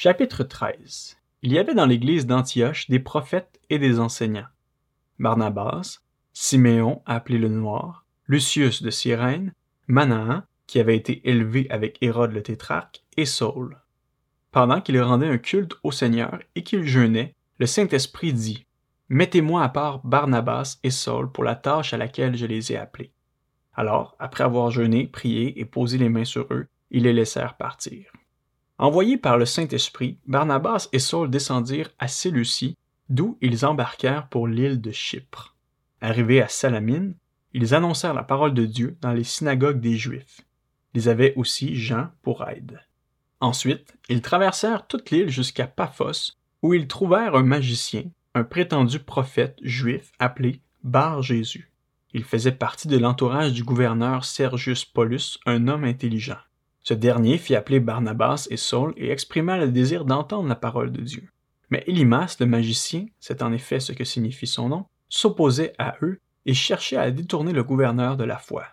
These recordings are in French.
Chapitre 13 Il y avait dans l'église d'Antioche des prophètes et des enseignants. Barnabas, Siméon appelé le Noir, Lucius de Cyrène, Manahan, qui avait été élevé avec Hérode le tétrarque, et Saul. Pendant qu'il rendait un culte au Seigneur et qu'il jeûnait, le Saint-Esprit dit Mettez-moi à part Barnabas et Saul pour la tâche à laquelle je les ai appelés. Alors, après avoir jeûné, prié et posé les mains sur eux, ils les laissèrent partir. Envoyés par le Saint-Esprit, Barnabas et Saul descendirent à Séleucie, d'où ils embarquèrent pour l'île de Chypre. Arrivés à Salamine, ils annoncèrent la parole de Dieu dans les synagogues des Juifs. Ils avaient aussi Jean pour aide. Ensuite, ils traversèrent toute l'île jusqu'à Paphos, où ils trouvèrent un magicien, un prétendu prophète juif appelé Bar Jésus. Il faisait partie de l'entourage du gouverneur Sergius Paulus, un homme intelligent. Ce dernier fit appeler Barnabas et Saul et exprima le désir d'entendre la parole de Dieu. Mais Elimas, le magicien, c'est en effet ce que signifie son nom, s'opposait à eux et cherchait à détourner le gouverneur de la foi.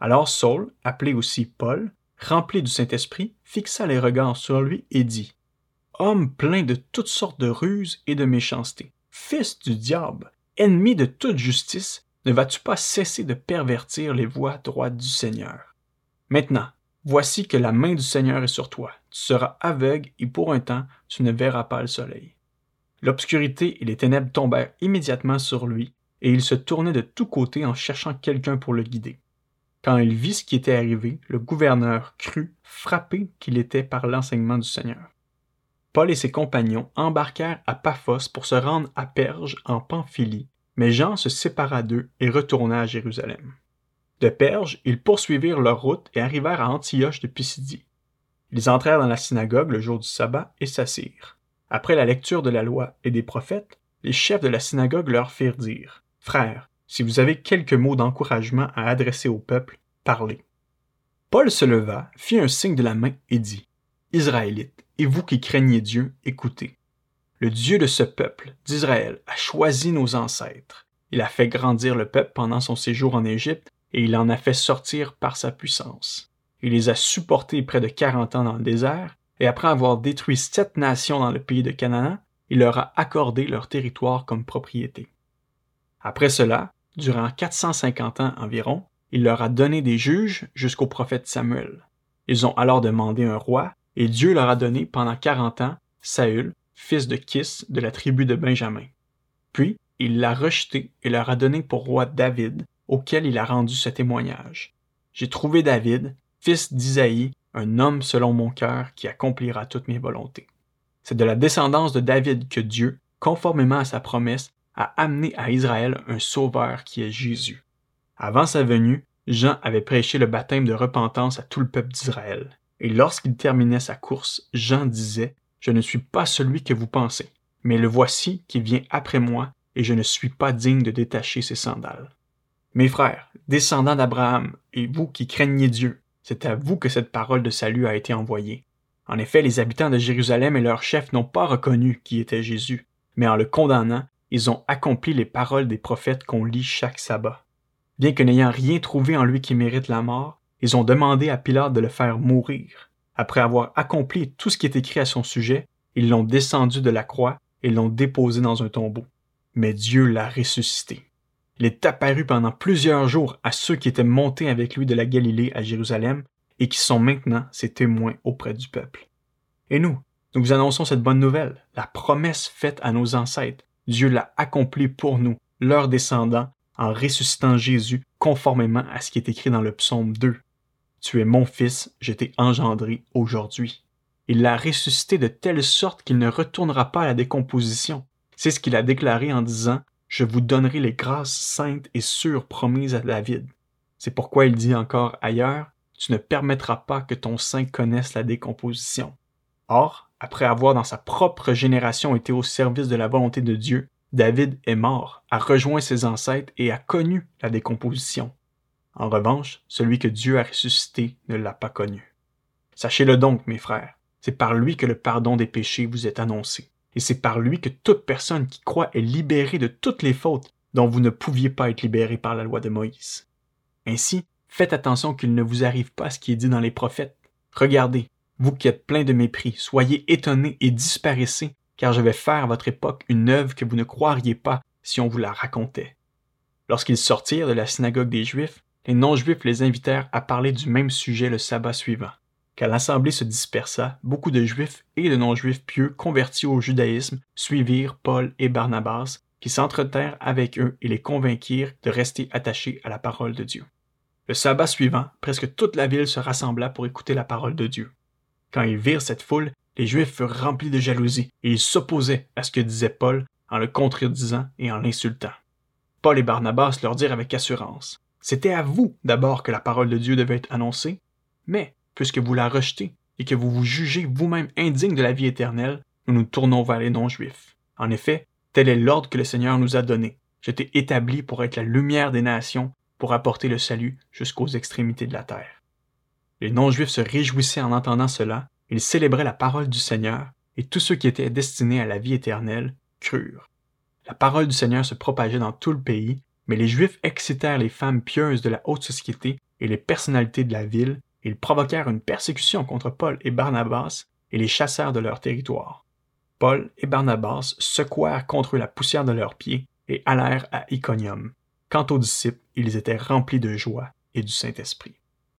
Alors Saul, appelé aussi Paul, rempli du Saint-Esprit, fixa les regards sur lui et dit Homme plein de toutes sortes de ruses et de méchanceté, fils du diable, ennemi de toute justice, ne vas-tu pas cesser de pervertir les voies droites du Seigneur Maintenant, voici que la main du Seigneur est sur toi. Tu seras aveugle et pour un temps, tu ne verras pas le soleil. L'obscurité et les ténèbres tombèrent immédiatement sur lui, et il se tournait de tous côtés en cherchant quelqu'un pour le guider. Quand il vit ce qui était arrivé, le gouverneur crut, frappé qu'il était par l'enseignement du Seigneur. Paul et ses compagnons embarquèrent à Paphos pour se rendre à Perge en Pamphylie, mais Jean se sépara d'eux et retourna à Jérusalem. De Perge, ils poursuivirent leur route et arrivèrent à Antioche de Pisidie. Ils entrèrent dans la synagogue le jour du sabbat et s'assirent. Après la lecture de la loi et des prophètes, les chefs de la synagogue leur firent dire Frères, si vous avez quelques mots d'encouragement à adresser au peuple, parlez. Paul se leva, fit un signe de la main et dit Israélites, et vous qui craignez Dieu, écoutez. Le Dieu de ce peuple, d'Israël, a choisi nos ancêtres. Il a fait grandir le peuple pendant son séjour en Égypte et il en a fait sortir par sa puissance. Il les a supportés près de quarante ans dans le désert, et après avoir détruit sept nations dans le pays de Canaan, il leur a accordé leur territoire comme propriété. Après cela, durant 450 ans environ, il leur a donné des juges jusqu'au prophète Samuel. Ils ont alors demandé un roi et Dieu leur a donné pendant quarante ans Saül, fils de Kis de la tribu de Benjamin. Puis il l'a rejeté et leur a donné pour roi David, auquel il a rendu ce témoignage. J'ai trouvé David, fils d'Isaïe, un homme selon mon cœur qui accomplira toutes mes volontés. C'est de la descendance de David que Dieu, conformément à sa promesse, a amené à Israël un sauveur qui est Jésus. Avant sa venue, Jean avait prêché le baptême de repentance à tout le peuple d'Israël. Et lorsqu'il terminait sa course, Jean disait, Je ne suis pas celui que vous pensez, mais le voici qui vient après moi, et je ne suis pas digne de détacher ses sandales. Mes frères, descendants d'Abraham, et vous qui craignez Dieu, c'est à vous que cette parole de salut a été envoyée. En effet, les habitants de Jérusalem et leurs chefs n'ont pas reconnu qui était Jésus, mais en le condamnant, ils ont accompli les paroles des prophètes qu'on lit chaque sabbat. Bien que n'ayant rien trouvé en lui qui mérite la mort, ils ont demandé à Pilate de le faire mourir. Après avoir accompli tout ce qui est écrit à son sujet, ils l'ont descendu de la croix et l'ont déposé dans un tombeau. Mais Dieu l'a ressuscité. Il est apparu pendant plusieurs jours à ceux qui étaient montés avec lui de la Galilée à Jérusalem et qui sont maintenant ses témoins auprès du peuple. Et nous, nous vous annonçons cette bonne nouvelle, la promesse faite à nos ancêtres. Dieu l'a accomplie pour nous, leurs descendants, en ressuscitant Jésus conformément à ce qui est écrit dans le psaume 2. Tu es mon fils, je t'ai engendré aujourd'hui. Il l'a ressuscité de telle sorte qu'il ne retournera pas à la décomposition. C'est ce qu'il a déclaré en disant Je vous donnerai les grâces saintes et sûres promises à David. C'est pourquoi il dit encore ailleurs Tu ne permettras pas que ton sein connaisse la décomposition. Or, après avoir dans sa propre génération été au service de la volonté de Dieu, David est mort, a rejoint ses ancêtres et a connu la décomposition. En revanche, celui que Dieu a ressuscité ne l'a pas connu. Sachez-le donc, mes frères, c'est par lui que le pardon des péchés vous est annoncé, et c'est par lui que toute personne qui croit est libérée de toutes les fautes dont vous ne pouviez pas être libéré par la loi de Moïse. Ainsi, faites attention qu'il ne vous arrive pas ce qui est dit dans les prophètes. Regardez, Vous qui êtes pleins de mépris, soyez étonnés et disparaissez, car je vais faire à votre époque une œuvre que vous ne croiriez pas si on vous la racontait. Lorsqu'ils sortirent de la synagogue des Juifs, les non-juifs les invitèrent à parler du même sujet le sabbat suivant. Quand l'assemblée se dispersa, beaucoup de juifs et de non-juifs pieux convertis au judaïsme suivirent Paul et Barnabas, qui s'entretèrent avec eux et les convainquirent de rester attachés à la parole de Dieu. Le sabbat suivant, presque toute la ville se rassembla pour écouter la parole de Dieu. Quand ils virent cette foule, les Juifs furent remplis de jalousie et ils s'opposaient à ce que disait Paul en le contredisant et en l'insultant. Paul et Barnabas leur dirent avec assurance C'était à vous d'abord que la parole de Dieu devait être annoncée, mais puisque vous la rejetez et que vous vous jugez vous-même indigne de la vie éternelle, nous nous tournons vers les non-juifs. En effet, tel est l'ordre que le Seigneur nous a donné. J'étais établi pour être la lumière des nations, pour apporter le salut jusqu'aux extrémités de la terre. Les non-juifs se réjouissaient en entendant cela, ils célébraient la parole du Seigneur, et tous ceux qui étaient destinés à la vie éternelle crurent. La parole du Seigneur se propageait dans tout le pays, mais les Juifs excitèrent les femmes pieuses de la haute société et les personnalités de la ville, ils provoquèrent une persécution contre Paul et Barnabas et les chassèrent de leur territoire. Paul et Barnabas secouèrent contre la poussière de leurs pieds et allèrent à Iconium. Quant aux disciples, ils étaient remplis de joie et du Saint-Esprit.